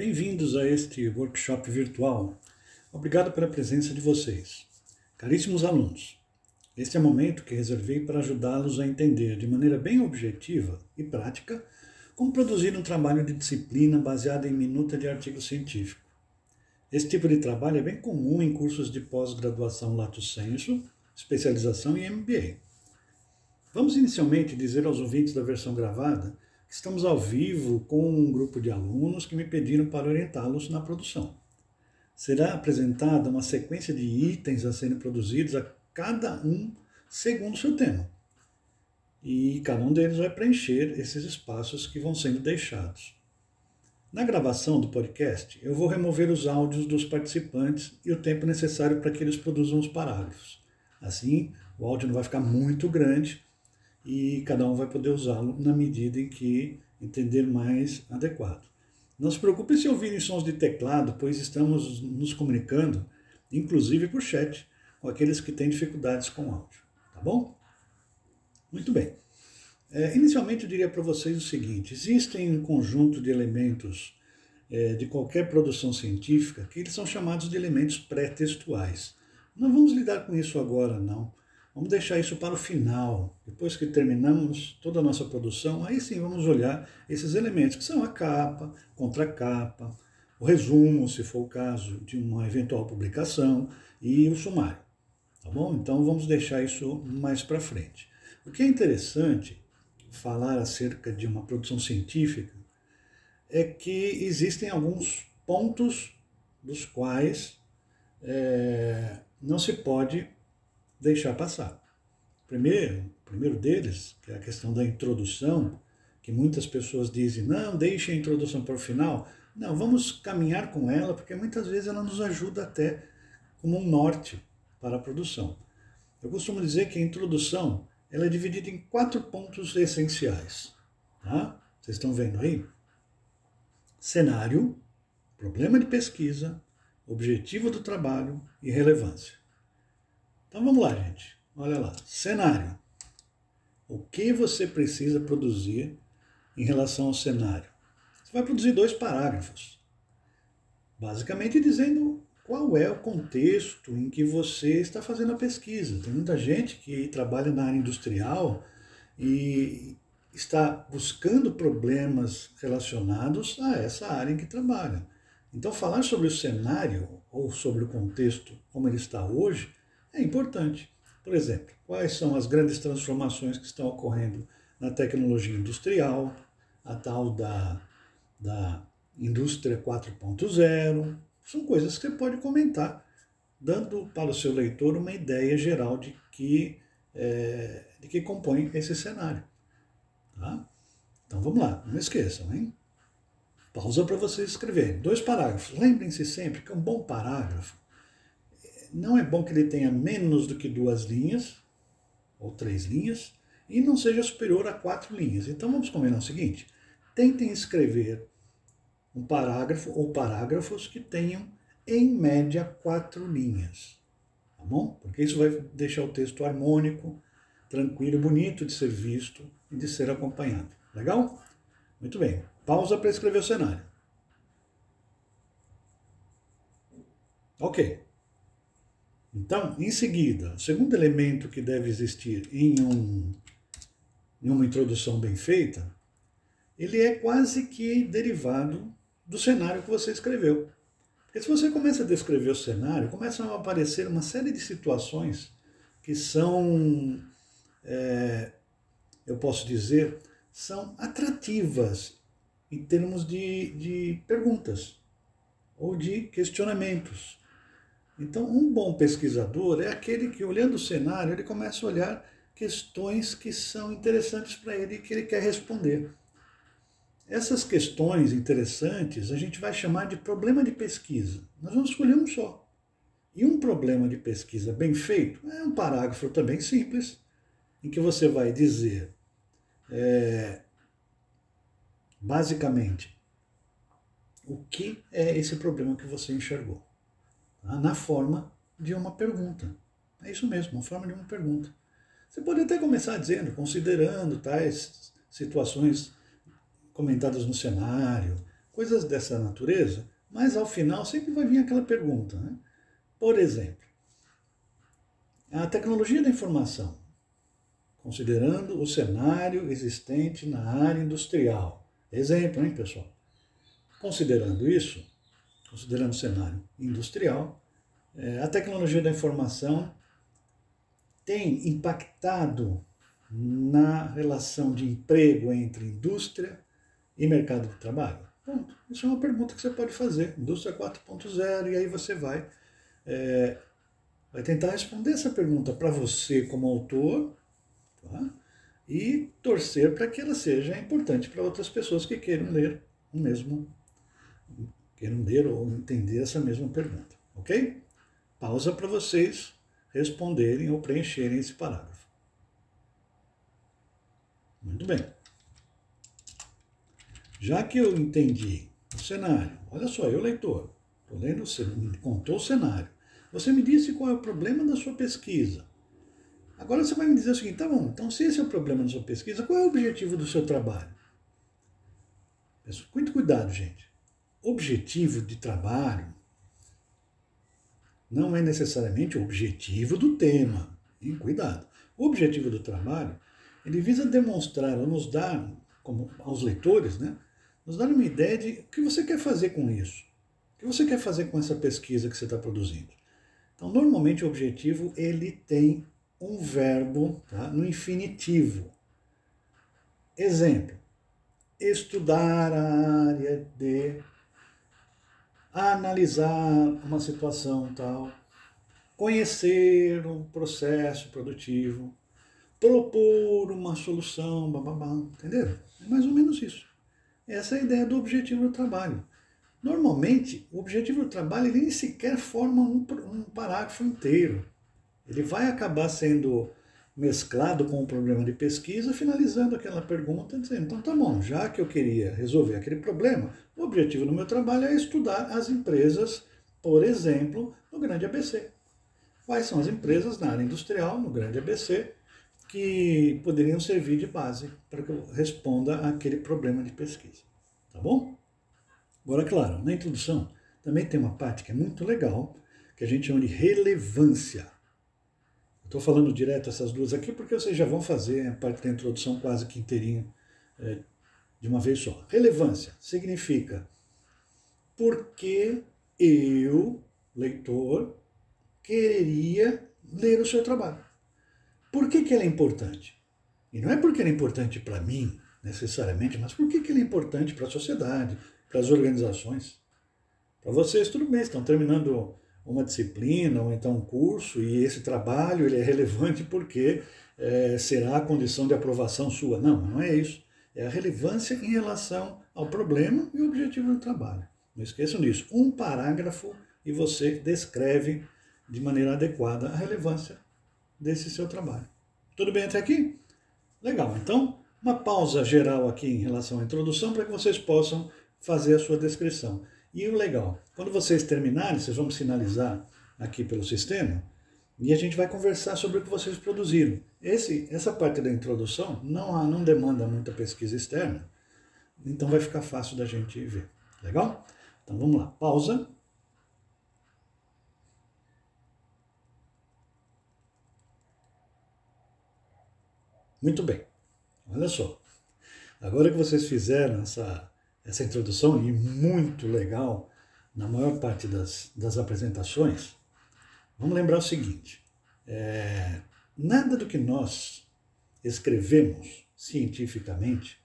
Bem-vindos a este workshop virtual. Obrigado pela presença de vocês. Caríssimos alunos, este é o momento que reservei para ajudá-los a entender de maneira bem objetiva e prática como produzir um trabalho de disciplina baseado em minuta de artigo científico. Esse tipo de trabalho é bem comum em cursos de pós-graduação lato sensu, especialização e MBA. Vamos inicialmente dizer aos ouvintes da versão gravada estamos ao vivo com um grupo de alunos que me pediram para orientá-los na produção. Será apresentada uma sequência de itens a serem produzidos a cada um segundo seu tema. E cada um deles vai preencher esses espaços que vão sendo deixados. Na gravação do podcast, eu vou remover os áudios dos participantes e o tempo necessário para que eles produzam os parágrafos. Assim, o áudio não vai ficar muito grande e cada um vai poder usá-lo na medida em que entender mais adequado. Não se preocupe se ouvirem sons de teclado, pois estamos nos comunicando, inclusive por chat, com aqueles que têm dificuldades com áudio. Tá bom? Muito bem. É, inicialmente, eu diria para vocês o seguinte: existem um conjunto de elementos é, de qualquer produção científica que eles são chamados de elementos pré-textuais. Não vamos lidar com isso agora, não. Vamos deixar isso para o final. Depois que terminamos toda a nossa produção, aí sim vamos olhar esses elementos, que são a capa, contracapa, o resumo, se for o caso, de uma eventual publicação, e o sumário. Tá bom? Então vamos deixar isso mais para frente. O que é interessante falar acerca de uma produção científica é que existem alguns pontos dos quais é, não se pode deixar passar. Primeiro, primeiro deles, que é a questão da introdução, que muitas pessoas dizem, não, deixe a introdução para o final. Não, vamos caminhar com ela, porque muitas vezes ela nos ajuda até como um norte para a produção. Eu costumo dizer que a introdução ela é dividida em quatro pontos essenciais. Tá? Vocês estão vendo aí? Cenário, problema de pesquisa, objetivo do trabalho e relevância. Então vamos lá, gente. Olha lá. Cenário. O que você precisa produzir em relação ao cenário? Você vai produzir dois parágrafos. Basicamente dizendo qual é o contexto em que você está fazendo a pesquisa. Tem muita gente que trabalha na área industrial e está buscando problemas relacionados a essa área em que trabalha. Então, falar sobre o cenário ou sobre o contexto como ele está hoje é importante. Por exemplo, quais são as grandes transformações que estão ocorrendo na tecnologia industrial, a tal da, da indústria 4.0, são coisas que você pode comentar, dando para o seu leitor uma ideia geral de que, é, de que compõe esse cenário. Tá? Então vamos lá, não esqueçam, hein? Pausa para vocês escreverem. Dois parágrafos. Lembrem-se sempre que um bom parágrafo não é bom que ele tenha menos do que duas linhas, ou três linhas, e não seja superior a quatro linhas. Então vamos combinar o seguinte: tentem escrever um parágrafo ou parágrafos que tenham, em média, quatro linhas. Tá bom? Porque isso vai deixar o texto harmônico, tranquilo, bonito de ser visto e de ser acompanhado. Legal? Muito bem. Pausa para escrever o cenário. Ok. Então, em seguida, o segundo elemento que deve existir em, um, em uma introdução bem feita, ele é quase que derivado do cenário que você escreveu. Porque se você começa a descrever o cenário, começam a aparecer uma série de situações que são, é, eu posso dizer, são atrativas em termos de, de perguntas ou de questionamentos. Então, um bom pesquisador é aquele que, olhando o cenário, ele começa a olhar questões que são interessantes para ele e que ele quer responder. Essas questões interessantes a gente vai chamar de problema de pesquisa. Nós vamos escolher um só. E um problema de pesquisa bem feito é um parágrafo também simples, em que você vai dizer, é, basicamente, o que é esse problema que você enxergou? Na forma de uma pergunta. É isso mesmo, uma forma de uma pergunta. Você pode até começar dizendo, considerando tais situações comentadas no cenário, coisas dessa natureza, mas ao final sempre vai vir aquela pergunta. Né? Por exemplo, a tecnologia da informação, considerando o cenário existente na área industrial. Exemplo, hein, pessoal? Considerando isso, considerando o cenário industrial, é, a tecnologia da informação tem impactado na relação de emprego entre indústria e mercado de trabalho? Ponto. Isso é uma pergunta que você pode fazer. Indústria 4.0, e aí você vai, é, vai tentar responder essa pergunta para você como autor tá? e torcer para que ela seja importante para outras pessoas que queiram ler o mesmo, queiram ler ou entender essa mesma pergunta. Ok? Pausa para vocês responderem ou preencherem esse parágrafo. Muito bem. Já que eu entendi o cenário, olha só, eu leitor, estou lendo, você me contou o cenário. Você me disse qual é o problema da sua pesquisa. Agora você vai me dizer o seguinte, tá bom, então se esse é o problema da sua pesquisa, qual é o objetivo do seu trabalho? Muito cuidado, gente. Objetivo de trabalho não é necessariamente o objetivo do tema. Cuidado. O objetivo do trabalho, ele visa demonstrar ou nos dar, como aos leitores, né, nos dar uma ideia de o que você quer fazer com isso. O que você quer fazer com essa pesquisa que você está produzindo. Então, normalmente o objetivo ele tem um verbo tá, no infinitivo. Exemplo: estudar a área de analisar uma situação tal, conhecer um processo produtivo, propor uma solução, bababá, entenderam? É mais ou menos isso. Essa é a ideia do objetivo do trabalho. Normalmente, o objetivo do trabalho ele nem sequer forma um, um parágrafo inteiro. Ele vai acabar sendo mesclado com o problema de pesquisa, finalizando aquela pergunta, dizendo: então tá bom, já que eu queria resolver aquele problema, o objetivo do meu trabalho é estudar as empresas, por exemplo, no Grande ABC. Quais são as empresas na área industrial, no Grande ABC, que poderiam servir de base para que eu responda àquele problema de pesquisa. Tá bom? Agora, claro, na introdução também tem uma parte que é muito legal, que a gente chama de relevância. Estou falando direto essas duas aqui porque vocês já vão fazer a parte da introdução quase que inteirinha é, de uma vez só. Relevância significa por que eu, leitor, quereria ler o seu trabalho. Por que, que ela é importante? E não é porque ela é importante para mim, necessariamente, mas por que, que ela é importante para a sociedade, para as organizações? Para vocês, tudo bem, estão terminando uma disciplina ou então um curso e esse trabalho ele é relevante porque é, será a condição de aprovação sua. Não, não é isso. É a relevância em relação ao problema e objetivo do trabalho. Não esqueçam disso. Um parágrafo e você descreve de maneira adequada a relevância desse seu trabalho. Tudo bem até aqui? Legal. Então, uma pausa geral aqui em relação à introdução para que vocês possam fazer a sua descrição. E o legal, quando vocês terminarem, vocês vão sinalizar aqui pelo sistema e a gente vai conversar sobre o que vocês produziram. Esse, essa parte da introdução não, há, não demanda muita pesquisa externa, então vai ficar fácil da gente ver. Legal? Então vamos lá, pausa. Muito bem, olha só. Agora que vocês fizeram essa essa introdução, e muito legal na maior parte das, das apresentações, vamos lembrar o seguinte: é, nada do que nós escrevemos cientificamente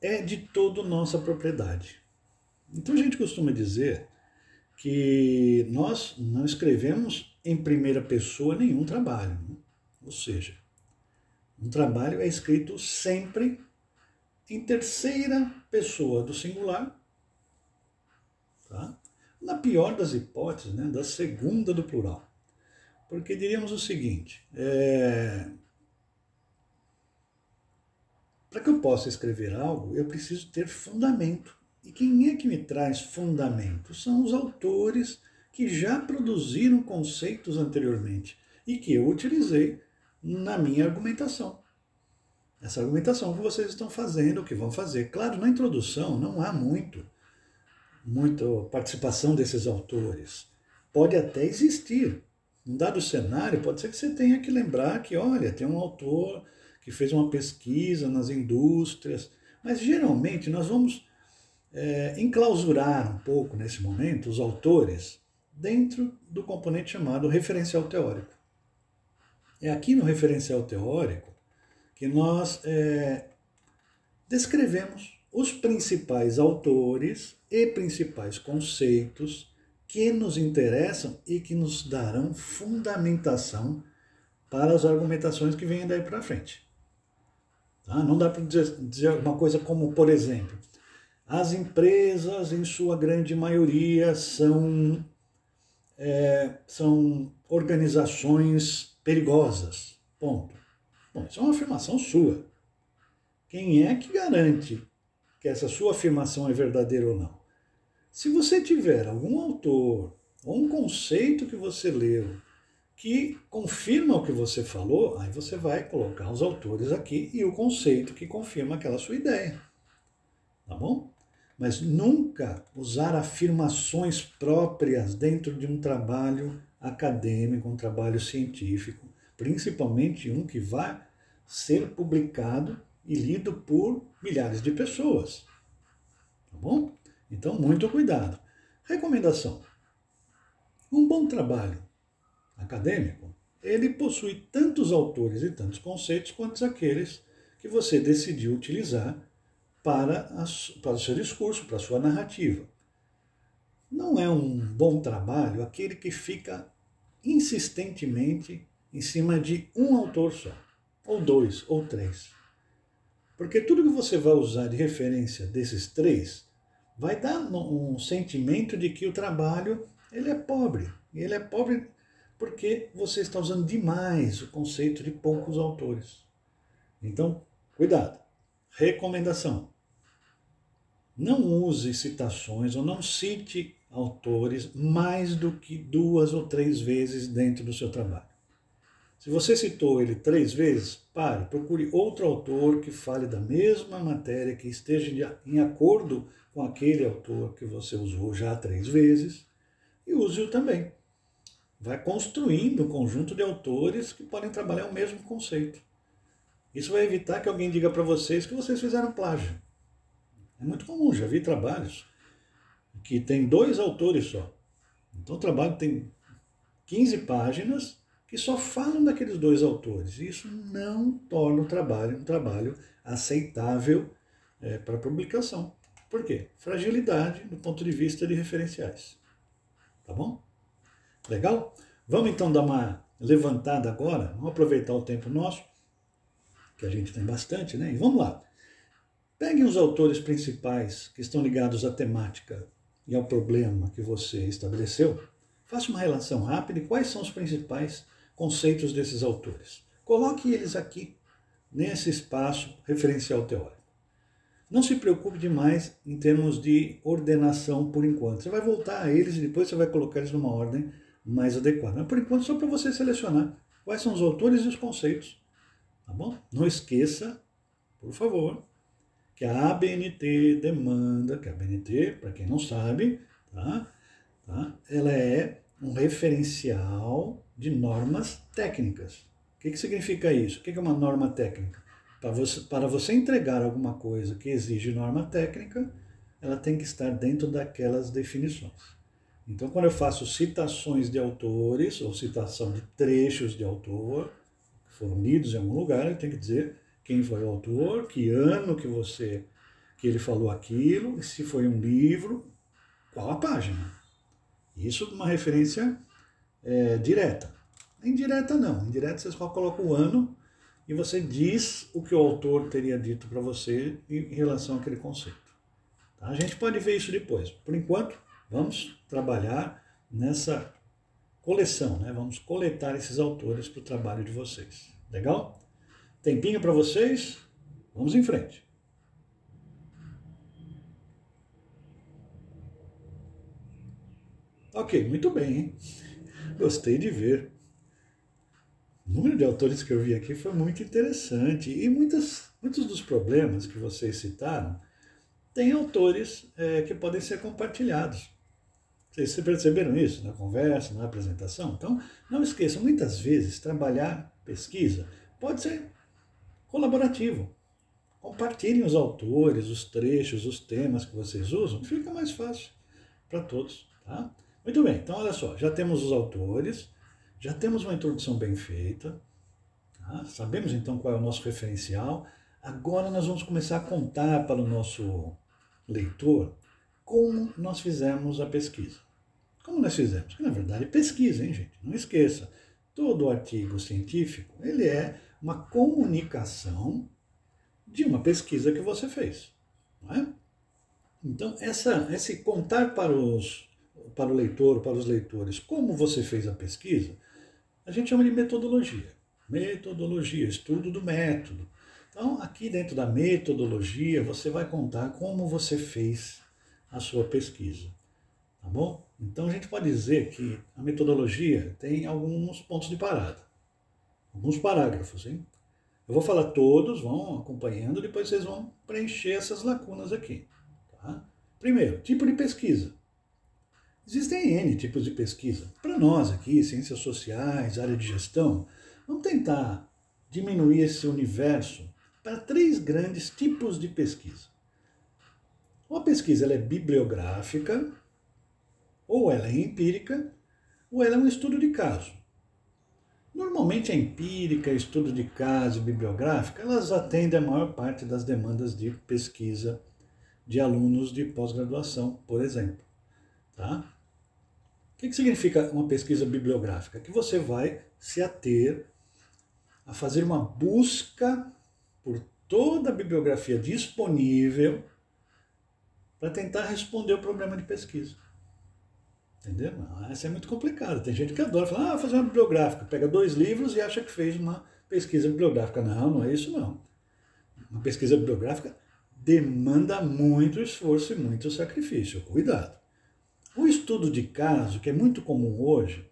é de todo nossa propriedade. Então a gente costuma dizer que nós não escrevemos em primeira pessoa nenhum trabalho. Né? Ou seja, um trabalho é escrito sempre em terceira pessoa do singular, tá? na pior das hipóteses, né, da segunda do plural. Porque diríamos o seguinte: é... para que eu possa escrever algo, eu preciso ter fundamento. E quem é que me traz fundamento? São os autores que já produziram conceitos anteriormente e que eu utilizei na minha argumentação. Essa argumentação que vocês estão fazendo, que vão fazer. Claro, na introdução não há muito, muita participação desses autores. Pode até existir. Um dado cenário, pode ser que você tenha que lembrar que, olha, tem um autor que fez uma pesquisa nas indústrias, mas geralmente nós vamos é, enclausurar um pouco nesse momento os autores dentro do componente chamado referencial teórico. É aqui no referencial teórico que nós é, descrevemos os principais autores e principais conceitos que nos interessam e que nos darão fundamentação para as argumentações que vêm daí para frente. Tá? Não dá para dizer, dizer uma coisa como, por exemplo, as empresas, em sua grande maioria, são, é, são organizações perigosas. Ponto. Bom, isso é uma afirmação sua. Quem é que garante que essa sua afirmação é verdadeira ou não? Se você tiver algum autor ou um conceito que você leu que confirma o que você falou, aí você vai colocar os autores aqui e o conceito que confirma aquela sua ideia. Tá bom? Mas nunca usar afirmações próprias dentro de um trabalho acadêmico, um trabalho científico, principalmente um que vai ser publicado e lido por milhares de pessoas. Tá bom? Então, muito cuidado. Recomendação: um bom trabalho acadêmico, ele possui tantos autores e tantos conceitos quanto aqueles que você decidiu utilizar para, a, para o seu discurso, para a sua narrativa. Não é um bom trabalho aquele que fica insistentemente em cima de um autor só, ou dois, ou três. Porque tudo que você vai usar de referência desses três vai dar um sentimento de que o trabalho ele é pobre. E ele é pobre porque você está usando demais o conceito de poucos autores. Então, cuidado. Recomendação: não use citações ou não cite autores mais do que duas ou três vezes dentro do seu trabalho. Se você citou ele três vezes, pare, procure outro autor que fale da mesma matéria, que esteja em acordo com aquele autor que você usou já três vezes e use-o também. Vai construindo um conjunto de autores que podem trabalhar o mesmo conceito. Isso vai evitar que alguém diga para vocês que vocês fizeram plágio. É muito comum, já vi trabalhos que tem dois autores só. Então o trabalho tem 15 páginas que só falam daqueles dois autores. Isso não torna o trabalho um trabalho aceitável é, para publicação. Por quê? Fragilidade do ponto de vista de referenciais. Tá bom? Legal? Vamos então dar uma levantada agora, vamos aproveitar o tempo nosso, que a gente tem bastante, né? E vamos lá. Peguem os autores principais que estão ligados à temática e ao problema que você estabeleceu. Faça uma relação rápida e quais são os principais conceitos desses autores. Coloque eles aqui, nesse espaço referencial teórico. Não se preocupe demais em termos de ordenação por enquanto. Você vai voltar a eles e depois você vai colocar eles numa ordem mais adequada. Mas por enquanto, só para você selecionar quais são os autores e os conceitos. Tá bom? Não esqueça, por favor, que a ABNT demanda, que a ABNT, para quem não sabe, tá? Tá? ela é um referencial de normas técnicas. O que, que significa isso? O que, que é uma norma técnica? Para você, para você entregar alguma coisa que exige norma técnica, ela tem que estar dentro daquelas definições. Então, quando eu faço citações de autores ou citação de trechos de autor que foram lidos em algum lugar, eu tenho que dizer quem foi o autor, que ano que você que ele falou aquilo, se foi um livro, qual a página. Isso uma referência é, direta. Indireta não. Indireta você só coloca o ano e você diz o que o autor teria dito para você em relação àquele conceito. Tá? A gente pode ver isso depois. Por enquanto, vamos trabalhar nessa coleção, né? Vamos coletar esses autores para o trabalho de vocês. Legal? Tempinho para vocês? Vamos em frente. Ok, muito bem, hein? Gostei de ver. O número de autores que eu vi aqui foi muito interessante e muitas muitos dos problemas que vocês citaram têm autores é, que podem ser compartilhados. Vocês perceberam isso na conversa, na apresentação? Então, não esqueçam, muitas vezes trabalhar pesquisa pode ser colaborativo. Compartilhem os autores, os trechos, os temas que vocês usam, fica mais fácil para todos. Tá? Muito bem, então olha só, já temos os autores, já temos uma introdução bem feita, tá? sabemos então qual é o nosso referencial. Agora nós vamos começar a contar para o nosso leitor como nós fizemos a pesquisa. Como nós fizemos? Porque, na verdade, pesquisa, hein, gente? Não esqueça. Todo artigo científico, ele é uma comunicação de uma pesquisa que você fez. Não é? Então, essa, esse contar para, os, para o leitor, para os leitores, como você fez a pesquisa, a gente chama de metodologia. Metodologia, estudo do método. Então, aqui dentro da metodologia, você vai contar como você fez a sua pesquisa. Tá bom? Então, a gente pode dizer que a metodologia tem alguns pontos de parada, alguns parágrafos, hein? Eu vou falar todos, vão acompanhando, depois vocês vão preencher essas lacunas aqui. Tá? Primeiro, tipo de pesquisa. Existem N tipos de pesquisa. Para nós aqui, ciências sociais, área de gestão, vamos tentar diminuir esse universo para três grandes tipos de pesquisa. Uma pesquisa ela é bibliográfica, ou ela é empírica, ou ela é um estudo de caso. Normalmente a empírica, estudo de caso, bibliográfica, elas atendem a maior parte das demandas de pesquisa de alunos de pós-graduação, por exemplo. Tá? O que, significa uma pesquisa bibliográfica? Que você vai se ater a fazer uma busca por toda a bibliografia disponível para tentar responder o problema de pesquisa. Entendeu? Essa é muito complicado. Tem gente que adora falar, ah, fazer uma bibliográfica. Pega dois livros e acha que fez uma pesquisa bibliográfica. Não, não é isso não. Uma pesquisa bibliográfica demanda muito esforço e muito sacrifício. Cuidado. O estudo de caso, que é muito comum hoje,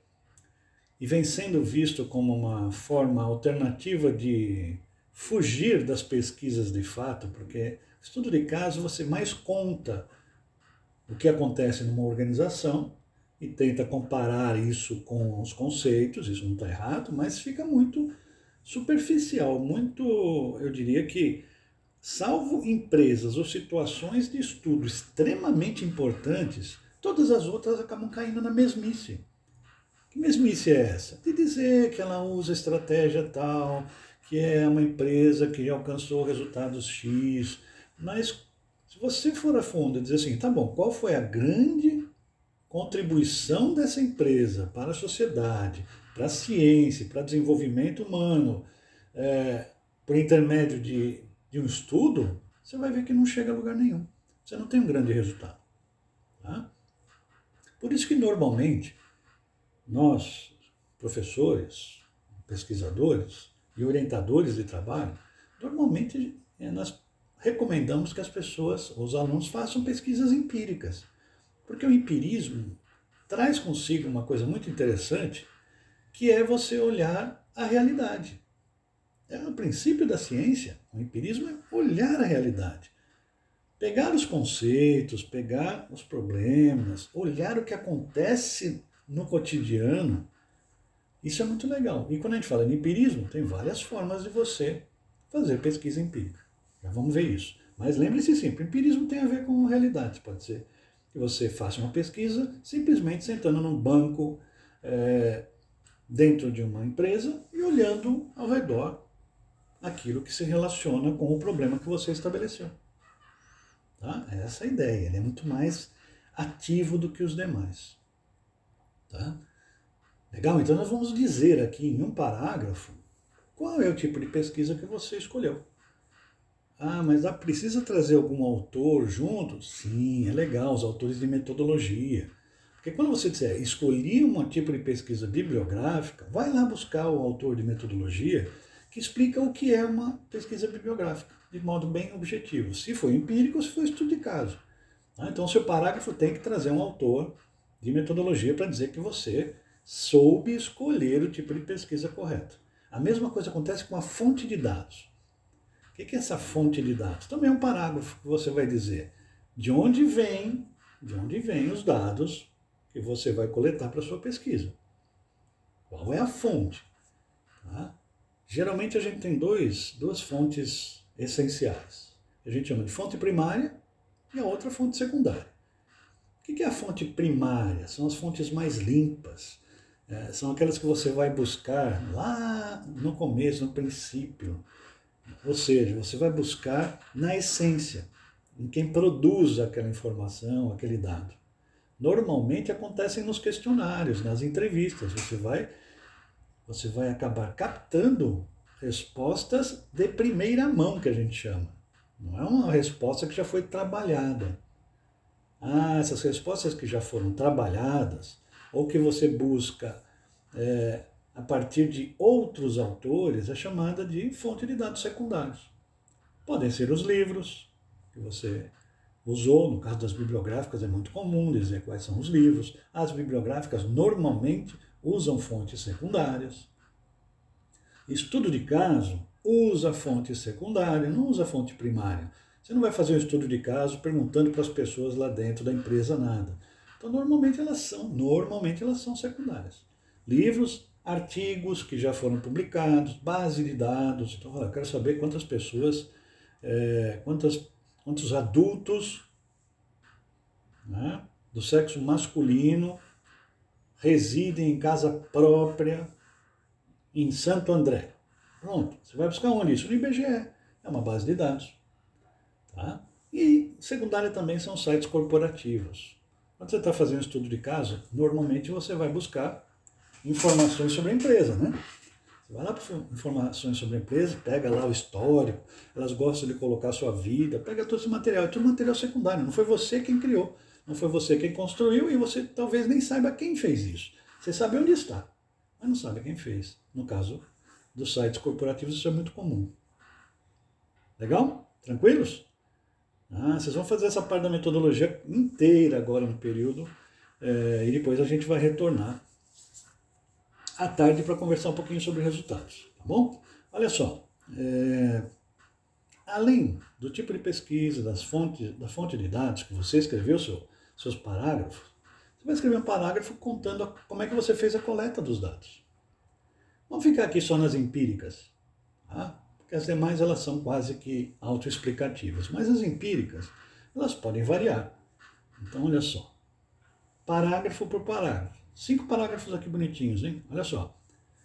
e vem sendo visto como uma forma alternativa de fugir das pesquisas de fato, porque estudo de caso você mais conta o que acontece numa organização e tenta comparar isso com os conceitos, isso não está errado, mas fica muito superficial, muito, eu diria que, salvo empresas ou situações de estudo extremamente importantes, todas as outras acabam caindo na mesmice. Que mesmice é essa? De dizer que ela usa estratégia tal, que é uma empresa que alcançou resultados X, mas se você for a fundo e dizer assim, tá bom, qual foi a grande contribuição dessa empresa para a sociedade, para a ciência, para o desenvolvimento humano, é, por intermédio de, de um estudo, você vai ver que não chega a lugar nenhum. Você não tem um grande resultado. Tá? Por isso que normalmente nós, professores, pesquisadores e orientadores de trabalho, normalmente é, nós recomendamos que as pessoas, os alunos, façam pesquisas empíricas porque o empirismo traz consigo uma coisa muito interessante, que é você olhar a realidade. É o princípio da ciência, o empirismo é olhar a realidade. Pegar os conceitos, pegar os problemas, olhar o que acontece no cotidiano, isso é muito legal. E quando a gente fala em empirismo, tem várias formas de você fazer pesquisa empírica. Já vamos ver isso. Mas lembre-se sempre, empirismo tem a ver com realidade, pode ser que você faça uma pesquisa simplesmente sentando num banco é, dentro de uma empresa e olhando ao redor aquilo que se relaciona com o problema que você estabeleceu. Tá? Essa é a ideia, ele é muito mais ativo do que os demais. Tá? Legal? Então nós vamos dizer aqui em um parágrafo qual é o tipo de pesquisa que você escolheu. Ah, mas precisa trazer algum autor junto? Sim, é legal, os autores de metodologia. Porque quando você disser escolhi um tipo de pesquisa bibliográfica, vai lá buscar o autor de metodologia que explica o que é uma pesquisa bibliográfica, de modo bem objetivo. Se foi empírico se foi estudo de caso. Tá? Então, seu parágrafo tem que trazer um autor de metodologia para dizer que você soube escolher o tipo de pesquisa correta. A mesma coisa acontece com a fonte de dados O que é essa fonte de dados? Também é um parágrafo que você vai dizer de onde vem, de onde vêm os dados que você vai coletar para sua pesquisa. Qual é a fonte? Tá? Geralmente a gente tem dois, duas fontes essenciais. A gente chama de fonte primária e a outra fonte secundária. O que é a fonte primária? São as fontes mais limpas. É, são aquelas que você vai buscar lá no começo, no princípio. Ou seja, você vai buscar na essência, em quem produz aquela informação, aquele dado. Normalmente acontecem nos questionários, nas entrevistas. Você vai, você vai acabar captando respostas de primeira mão, que a gente chama. Não é uma resposta que já foi trabalhada. Ah, essas respostas que já foram trabalhadas, ou que você busca é, a partir de outros autores, é chamada de fonte de dados secundários. Podem ser os livros que você usou, no caso das bibliográficas é muito comum dizer quais são os livros. As bibliográficas normalmente usam fontes secundárias. Estudo de caso usa fonte secundária, não usa fonte primária. Você não vai fazer um estudo de caso perguntando para as pessoas lá dentro da empresa nada. Então, normalmente elas são, normalmente elas são secundárias. Livros, artigos que já foram publicados, base de dados. Então, eu quero saber quantas pessoas, é, quantas, quantos adultos né, do sexo masculino residem em casa própria em Santo André. Pronto, você vai buscar onde? Isso no IBGE. É uma base de dados. Tá? E secundária também são sites corporativos. Quando você está fazendo estudo de caso, normalmente você vai buscar informações sobre a empresa, né? Você vai lá para informações sobre a empresa, pega lá o histórico, elas gostam de colocar a sua vida, pega todo esse material, é tudo material secundário, não foi você quem criou, não foi você quem construiu e você talvez nem saiba quem fez isso. Você sabe onde está, mas não sabe quem fez. No caso dos sites corporativos, isso é muito comum. Legal? Tranquilos? Ah, vocês vão fazer essa parte da metodologia inteira agora no período é, e depois a gente vai retornar à tarde para conversar um pouquinho sobre resultados, tá bom? Olha só, é, além do tipo de pesquisa, das fontes, da fonte de dados que você escreveu seu, seus parágrafos, você vai escrever um parágrafo contando como é que você fez a coleta dos dados. Vamos ficar aqui só nas empíricas, tá? porque as demais elas são quase que autoexplicativas. Mas as empíricas, elas podem variar. Então, olha só. Parágrafo por parágrafo. Cinco parágrafos aqui bonitinhos, hein? Olha só.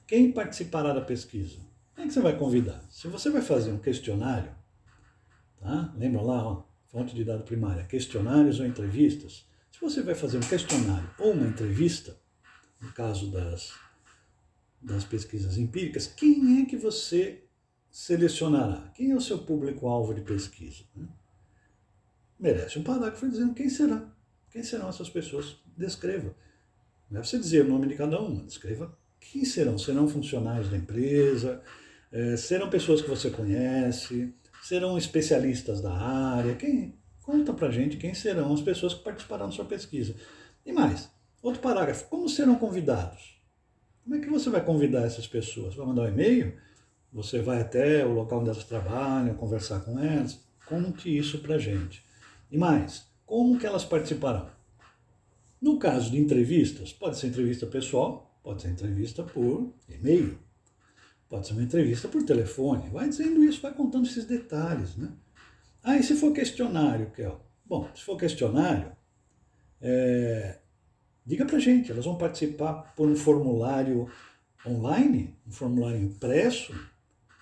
Quem participará da pesquisa? Quem é que você vai convidar? Se você vai fazer um questionário, tá? Lembra lá, ó, fonte de dado primária, questionários ou entrevistas. Se você vai fazer um questionário ou uma entrevista, no caso das, das pesquisas empíricas, quem é que você selecionará? Quem é o seu público-alvo de pesquisa? Né? Merece um parágrafo dizendo quem será. Quem serão essas pessoas? Descreva. Não é você dizer o nome de cada uma, descreva quem serão. Serão funcionários da empresa, é, serão pessoas que você conhece, serão especialistas da área. Quem? Conta pra gente quem serão as pessoas que participarão da sua pesquisa. E mais, outro parágrafo, como serão convidados? Como é que você vai convidar essas pessoas? Vai mandar um e-mail? Você vai até o local onde elas trabalham, conversar com elas, conte isso para gente. E mais, como que elas participarão? No caso de entrevistas, pode ser entrevista pessoal, pode ser entrevista por e-mail, pode ser uma entrevista por telefone. Vai dizendo isso, vai contando esses detalhes, né? Ah, e se for questionário, Kel? Bom, se for questionário, é, diga para gente, elas vão participar por um formulário online, um formulário impresso,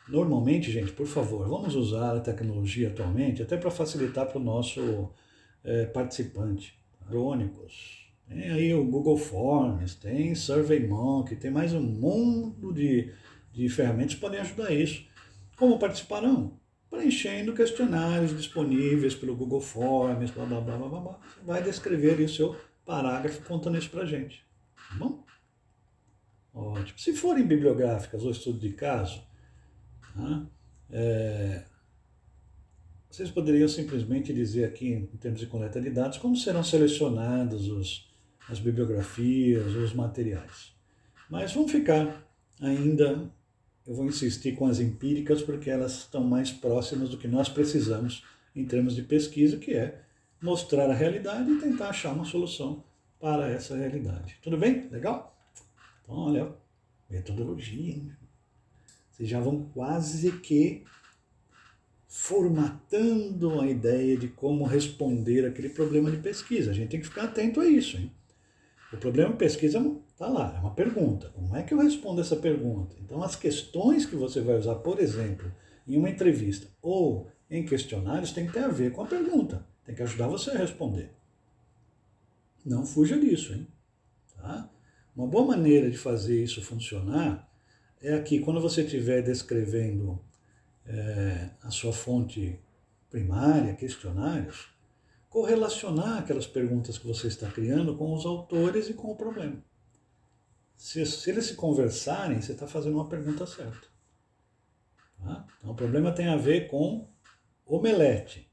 Normalmente, gente, por favor, vamos usar a tecnologia atualmente até para facilitar para o nosso é, participante. Crônicos. Tem aí o Google Forms, tem SurveyMonkey, tem mais um mundo de, de ferramentas que podem ajudar isso. Como participarão? Preenchendo questionários disponíveis pelo Google Forms, blá blá blá blá blá. Você vai descrever o seu parágrafo contando isso para gente. Tá bom? Ótimo. Se forem bibliográficas ou estudo de caso, né? É, vocês poderiam simplesmente dizer aqui, em termos de coleta de dados, como serão selecionados os, as bibliografias, os materiais. Mas vamos ficar ainda eu vou insistir com as empíricas porque elas estão mais próximas do que nós precisamos em termos de pesquisa, que é mostrar a realidade e tentar achar uma solução para essa realidade. Tudo bem? Legal? Então, olha, metodologia, hein? Vocês já vão quase que formatando a ideia de como responder aquele problema de pesquisa. A gente tem que ficar atento a isso. Hein? O problema de pesquisa está lá, é uma pergunta. Como é que eu respondo essa pergunta? Então, as questões que você vai usar, por exemplo, em uma entrevista ou em questionários, tem que ter a ver com a pergunta. Tem que ajudar você a responder. Não fuja disso, hein? Tá? Uma boa maneira de fazer isso funcionar é aqui, quando você estiver descrevendo é, a sua fonte primária, questionários, correlacionar aquelas perguntas que você está criando com os autores e com o problema. Se, se eles se conversarem, você está fazendo uma pergunta certa. Tá? Então, o problema tem a ver com omelete.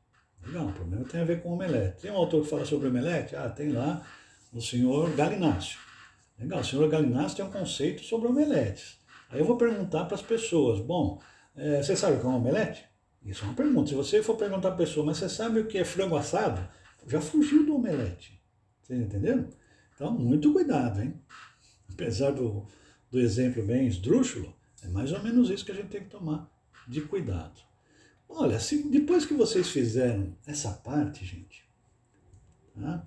Legal, o problema tem a ver com omelete. Tem um autor que fala sobre omelete? Ah, tem lá o senhor Galinácio. Legal, o senhor Galinácio tem um conceito sobre omeletes. Aí eu vou perguntar para as pessoas, bom, é, você sabe o que é um omelete? Isso é uma pergunta. Se você for perguntar para a pessoa, mas você sabe o que é frango assado? Já fugiu do omelete. Vocês entenderam? Então, muito cuidado, hein? Apesar do, do exemplo bem esdrúxulo, é mais ou menos isso que a gente tem que tomar de cuidado. Olha, se, depois que vocês fizeram essa parte, gente, tá?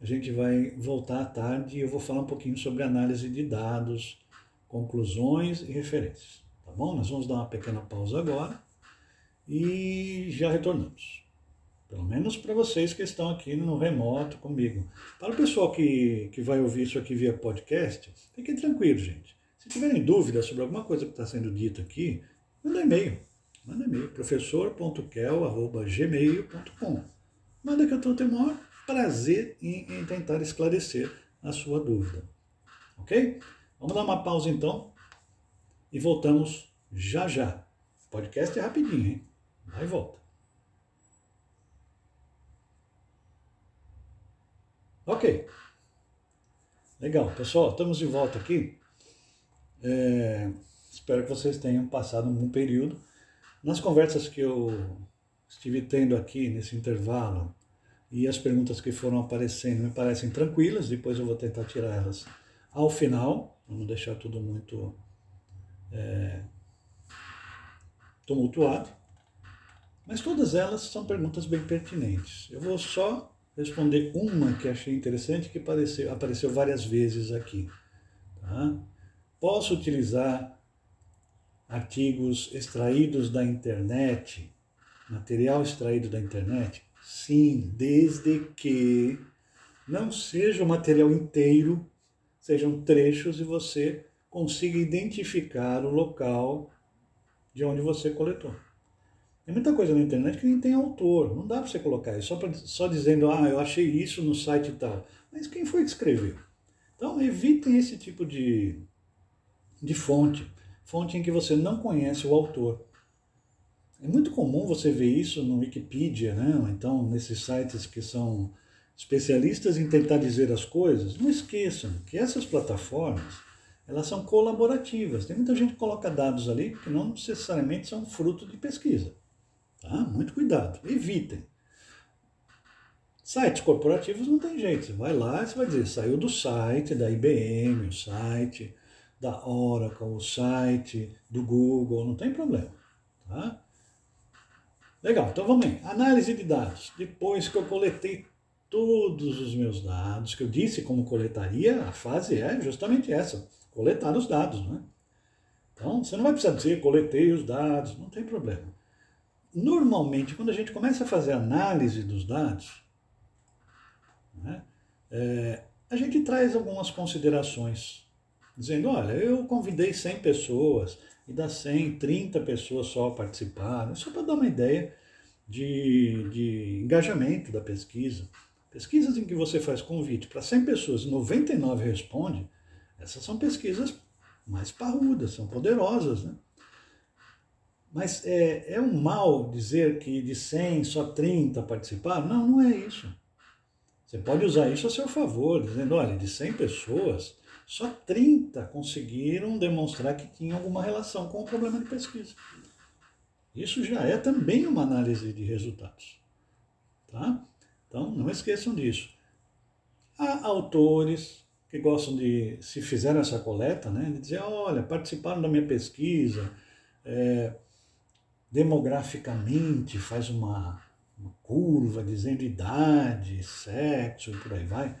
a gente vai voltar à tarde e eu vou falar um pouquinho sobre análise de dados, conclusões e referências bom? Nós vamos dar uma pequena pausa agora e já retornamos. Pelo menos para vocês que estão aqui no remoto comigo. Para o pessoal que, que vai ouvir isso aqui via podcast, fiquem tranquilos, gente. Se tiverem dúvidas sobre alguma coisa que está sendo dita aqui, manda e-mail. Manda e-mail, professor.kel.gmail.com. Manda que eu tendo o maior prazer em, em tentar esclarecer a sua dúvida. Ok? Vamos dar uma pausa então e voltamos já já. O podcast é rapidinho, hein? Vai e volta. Ok. Legal, pessoal, estamos de volta aqui. É, espero que vocês tenham passado um bom período. Nas conversas que eu estive tendo aqui nesse intervalo e as perguntas que foram aparecendo me parecem tranquilas, depois eu vou tentar tirar elas ao final, vamos deixar tudo muito é, tumultuado, mas todas elas são perguntas bem pertinentes. Eu vou só responder uma que achei interessante, que apareceu, apareceu várias vezes aqui. Tá? Posso utilizar artigos extraídos da internet, material extraído da internet? Sim, desde que não seja o material inteiro, sejam trechos e você consiga identificar o local de onde você coletou. Tem muita coisa na internet que nem tem autor, não dá para você colocar isso, só, pra, só dizendo, ah, eu achei isso no site tal. Mas quem foi que escreveu? Então, evitem esse tipo de, de fonte, fonte em que você não conhece o autor. É muito comum você ver isso no Wikipedia, né? Ou então nesses sites que são especialistas em tentar dizer as coisas. Não esqueçam que essas plataformas elas são colaborativas. Tem muita gente que coloca dados ali que não necessariamente são fruto de pesquisa. Tá? Muito cuidado, evitem. Sites corporativos não tem jeito. Você vai lá e vai dizer, saiu do site da IBM, o site da Oracle, o site do Google, não tem problema. Tá? Legal, então vamos aí. Análise de dados. Depois que eu coletei todos os meus dados, que eu disse como coletaria, a fase é justamente essa coletar os dados, né? Então, você não vai precisar dizer coletei os dados, não tem problema. Normalmente, quando a gente começa a fazer análise dos dados, né, é, a gente traz algumas considerações, dizendo, olha, eu convidei 100 pessoas, e das 100, 30 pessoas só participaram, só para dar uma ideia de, de engajamento da pesquisa. Pesquisas em que você faz convite para 100 pessoas e 99 respondem, essas são pesquisas mais parrudas, são poderosas, né? Mas é, é um mal dizer que de 100 só 30 participaram? Não, não é isso. Você pode usar isso a seu favor, dizendo, olha, de 100 pessoas, Só 30 conseguiram demonstrar que tinha alguma relação com o problema de pesquisa. Isso já é também uma análise de resultados. Tá? Então, não esqueçam disso. Há autores que gostam de, se fizeram essa coleta, né, de dizer, olha, participaram da minha pesquisa, é, demograficamente faz uma, uma curva dizendo idade, sexo e por aí vai.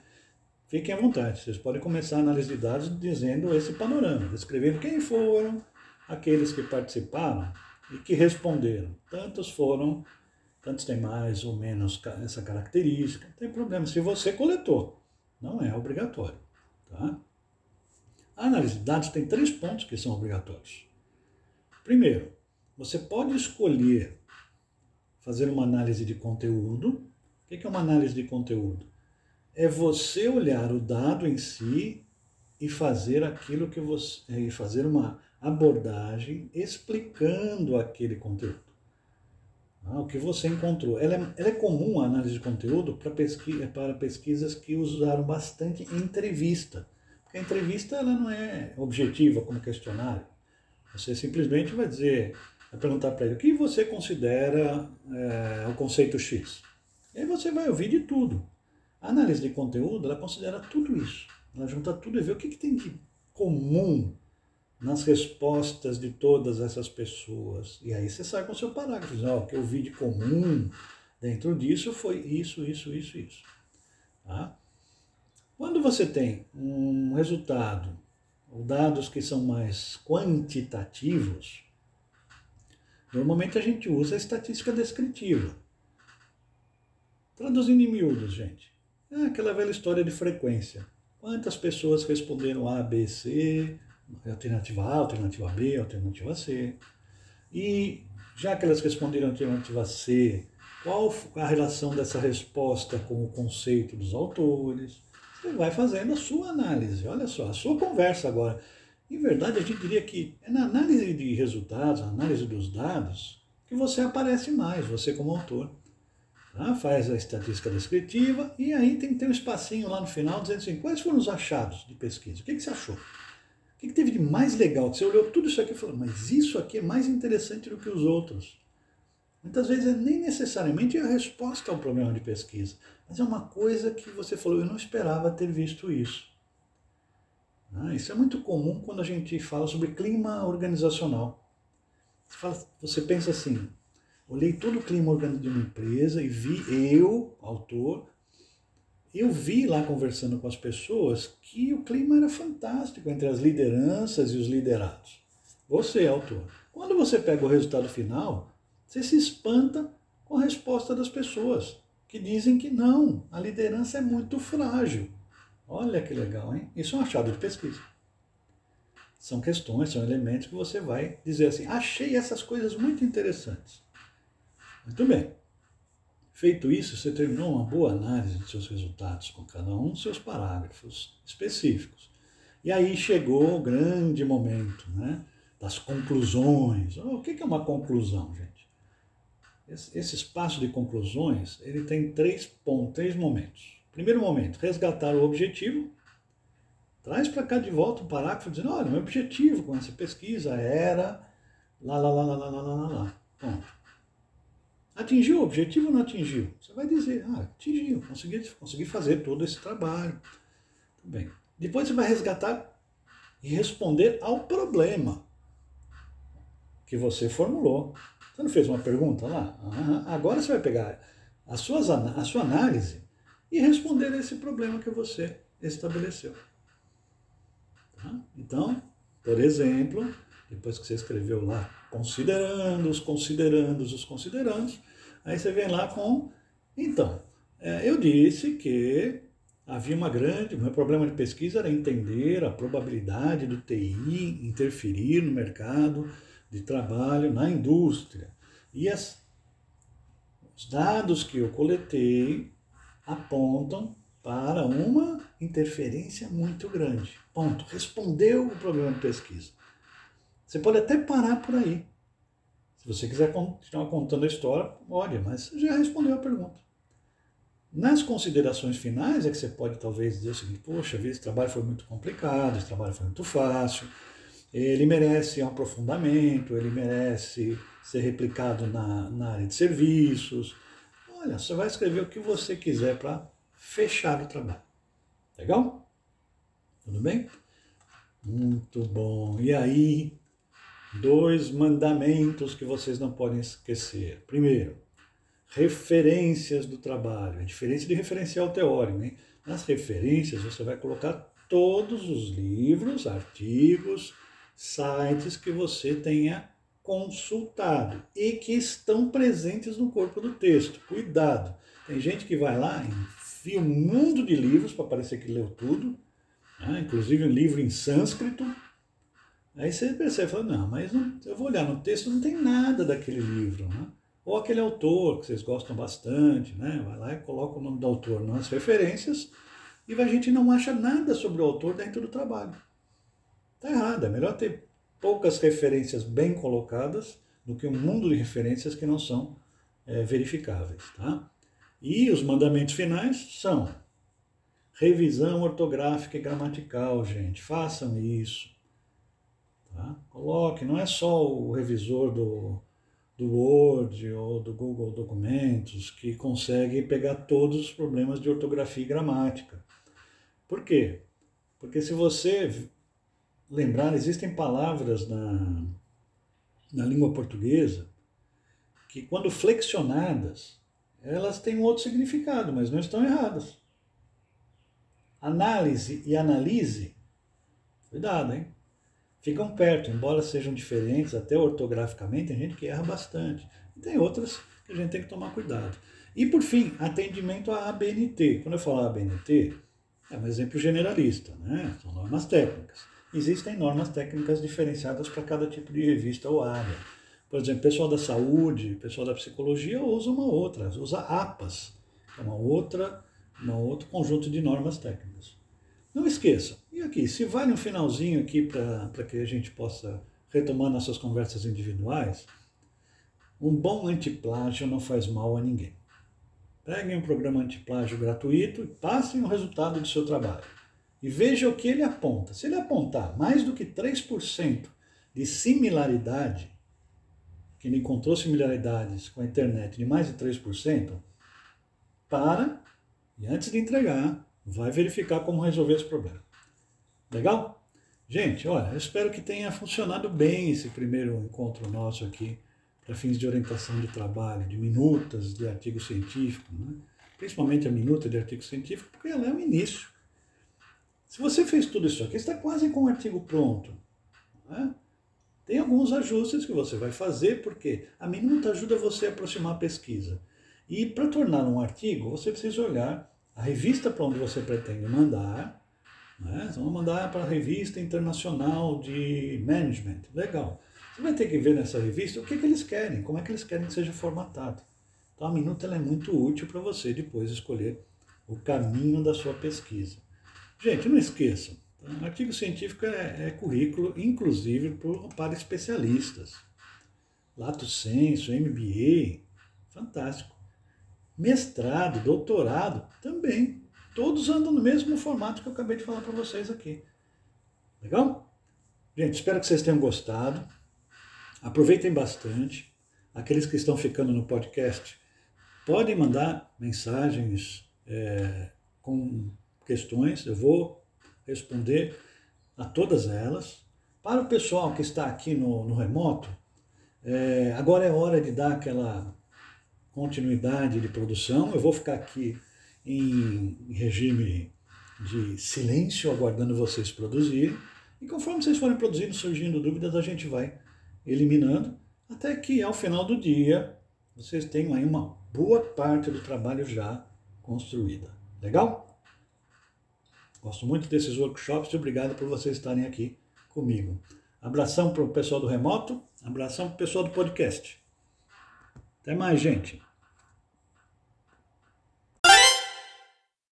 Fiquem à vontade, vocês podem começar a análise de dados dizendo esse panorama, descrevendo quem foram aqueles que participaram e que responderam. Tantos foram, tantos têm mais ou menos essa característica, não tem problema. Se você coletou, não é obrigatório. Tá? A análise de dados tem três pontos que são obrigatórios. Primeiro, você pode escolher fazer uma análise de conteúdo. O que é uma análise de conteúdo? É você olhar o dado em si e fazer aquilo que você. e fazer uma abordagem explicando aquele conteúdo. Ah, o que você encontrou. Ela é, ela é comum a análise de conteúdo para, pesquisa, para pesquisas que usaram bastante entrevista. Porque a entrevista ela não é objetiva como questionário. Você simplesmente vai dizer, vai perguntar para ele o que você considera é, o conceito X. E aí você vai ouvir de tudo. A análise de conteúdo, ela considera tudo isso. Ela junta tudo e vê o que, que tem de comum nas respostas de todas essas pessoas. E aí você sai com o seu parágrafo, dizendo, oh, o que eu vi de comum dentro disso foi isso, isso, isso, isso. Tá? Quando você tem um resultado ou dados que são mais quantitativos, normalmente a gente usa a estatística descritiva. Traduzindo em miúdos, gente. É aquela velha história de frequência. Quantas pessoas responderam A, B, C, alternativa A, alternativa B, alternativa C. E já que elas responderam alternativa C, qual a relação dessa resposta com o conceito dos autores? Você vai fazendo a sua análise. Olha só, a sua conversa agora. Em verdade, a gente diria que é na análise de resultados, análise dos dados, que você aparece mais, você como autor. Tá? Faz a estatística descritiva e aí tem que ter um espacinho lá no final dizendo assim, quais foram os achados de pesquisa? O que, que você achou? O que, que teve de mais legal? Você olhou tudo isso aqui e falou, mas isso aqui é mais interessante do que os outros. Muitas vezes é nem necessariamente a resposta ao problema de pesquisa, mas é uma coisa que você falou, eu não esperava ter visto isso. Ah, isso é muito comum quando a gente fala sobre clima organizacional. Você pensa assim, olhei todo o clima organizacional de uma empresa e vi eu, autor, eu vi lá conversando com as pessoas que o clima era fantástico entre as lideranças e os liderados. Você, autor. Quando você pega o resultado final, você se espanta com a resposta das pessoas, que dizem que não, a liderança é muito frágil. Olha que legal, hein? Isso é um achado de pesquisa. São questões, são elementos que você vai dizer assim: achei essas coisas muito interessantes. Muito bem. Feito isso, você terminou uma boa análise de seus resultados, com cada um dos seus parágrafos específicos. E aí chegou o grande momento né, das conclusões. Oh, o que é uma conclusão, gente? Esse espaço de conclusões, ele tem três, pontos, três momentos. Primeiro momento, resgatar o objetivo. Traz para cá de volta um parágrafo dizendo, olha, meu objetivo com essa pesquisa era lá, lá, lá, lá, lá, lá, lá, lá. Ponto. Atingiu o objetivo ou não atingiu? Você vai dizer, ah, atingiu, consegui, consegui fazer todo esse trabalho. Tudo bem. Depois você vai resgatar e responder ao problema que você formulou. Você não fez uma pergunta lá? agora você vai pegar a, suas, a sua análise e responder a esse problema que você estabeleceu. Tá? Então, por exemplo, depois que você escreveu lá, considerando os considerandos, os considerandos, aí você vem lá com. Então, é, eu disse que havia uma grande. O meu problema de pesquisa era entender a probabilidade do TI interferir no mercado de trabalho na indústria. E as, os dados que eu coletei apontam para uma interferência muito grande. Ponto. Respondeu o problema de pesquisa. Você pode até parar por aí. Se você quiser continuar contando a história, olha, mas já respondeu a pergunta. Nas considerações finais é que você pode talvez dizer o seguinte, poxa, esse trabalho foi muito complicado, esse trabalho foi muito fácil, ele merece um aprofundamento, ele merece ser replicado na, na área de serviços. Olha, você vai escrever o que você quiser para fechar o trabalho. Legal? Tudo bem? Muito bom. E aí, dois mandamentos que vocês não podem esquecer. Primeiro, referências do trabalho. É diferente de referencial teórico. Hein? Nas referências, você vai colocar todos os livros, artigos, sites que você tenha consultado e que estão presentes no corpo do texto. Cuidado! Tem gente que vai lá, enfia um mundo de livros para parecer que leu tudo, né? inclusive um livro em sânscrito. Aí você percebe, fala, não, mas não, eu vou olhar no texto, não tem nada daquele livro. Né? Ou aquele autor que vocês gostam bastante, né? vai lá e coloca o nome do autor nas referências e a gente não acha nada sobre o autor dentro do trabalho. Está errado, é melhor ter poucas referências bem colocadas do que um mundo de referências que não são é, verificáveis. Tá? E os mandamentos finais são revisão ortográfica e gramatical, gente. Façam isso. Tá? Coloque, não é só o revisor do, do Word ou do Google Documentos que consegue pegar todos os problemas de ortografia e gramática. Por quê? Porque se você lembrar, existem palavras na, na língua portuguesa que, quando flexionadas, elas têm um outro significado, mas não estão erradas. Análise e analise, cuidado, hein? Ficam perto, embora sejam diferentes, até ortograficamente, tem gente que erra bastante. E tem outras que a gente tem que tomar cuidado. E, por fim, atendimento à ABNT. Quando eu falo ABNT, é um exemplo generalista, né? São normas técnicas. Existem normas técnicas diferenciadas para cada tipo de revista ou área. Por exemplo, pessoal da saúde, pessoal da psicologia usa uma outra, usa APAS, é uma outra, um outro conjunto de normas técnicas. Não esqueça, e aqui, se vai no finalzinho aqui para que a gente possa retomar nossas conversas individuais, um bom antiplágio não faz mal a ninguém. Peguem um programa antiplágio gratuito e passem o resultado do seu trabalho e veja o que ele aponta. Se ele apontar mais do que 3% de similaridade, que ele encontrou similaridades com a internet de mais de 3%, para e antes de entregar, vai verificar como resolver esse problema. Legal? Gente, olha, eu espero que tenha funcionado bem esse primeiro encontro nosso aqui para fins de orientação de trabalho, de minutas de artigo científico, né? principalmente a minuta de artigo científico, porque ela é o início se você fez tudo isso aqui, está quase com o artigo pronto. Né? Tem alguns ajustes que você vai fazer, porque a minuta ajuda você a aproximar a pesquisa. E para tornar um artigo, você precisa olhar a revista para onde você pretende mandar. Né? Você vai mandar para a revista internacional de management. Legal. Você vai ter que ver nessa revista o que, que eles querem, como é que eles querem que seja formatado. Então a minuta é muito útil para você depois escolher o caminho da sua pesquisa. Gente, não esqueçam, tá? artigo científico é, é currículo, inclusive por, para especialistas. Lato senso, MBA, fantástico. Mestrado, doutorado, também. Todos andam no mesmo formato que eu acabei de falar para vocês aqui. Legal? Gente, espero que vocês tenham gostado. Aproveitem bastante. Aqueles que estão ficando no podcast, podem mandar mensagens é, com questões, eu vou responder a todas elas. Para o pessoal que está aqui no, no remoto, é, agora é hora de dar aquela continuidade de produção. Eu vou ficar aqui em regime de silêncio, aguardando vocês produzirem. E conforme vocês forem produzindo, surgindo dúvidas, a gente vai eliminando, até que ao final do dia vocês tenham aí uma boa parte do trabalho já construída. Legal? Gosto muito desses workshops e obrigado por vocês estarem aqui comigo. Abração para o pessoal do remoto, abração para o pessoal do podcast. Até mais, gente.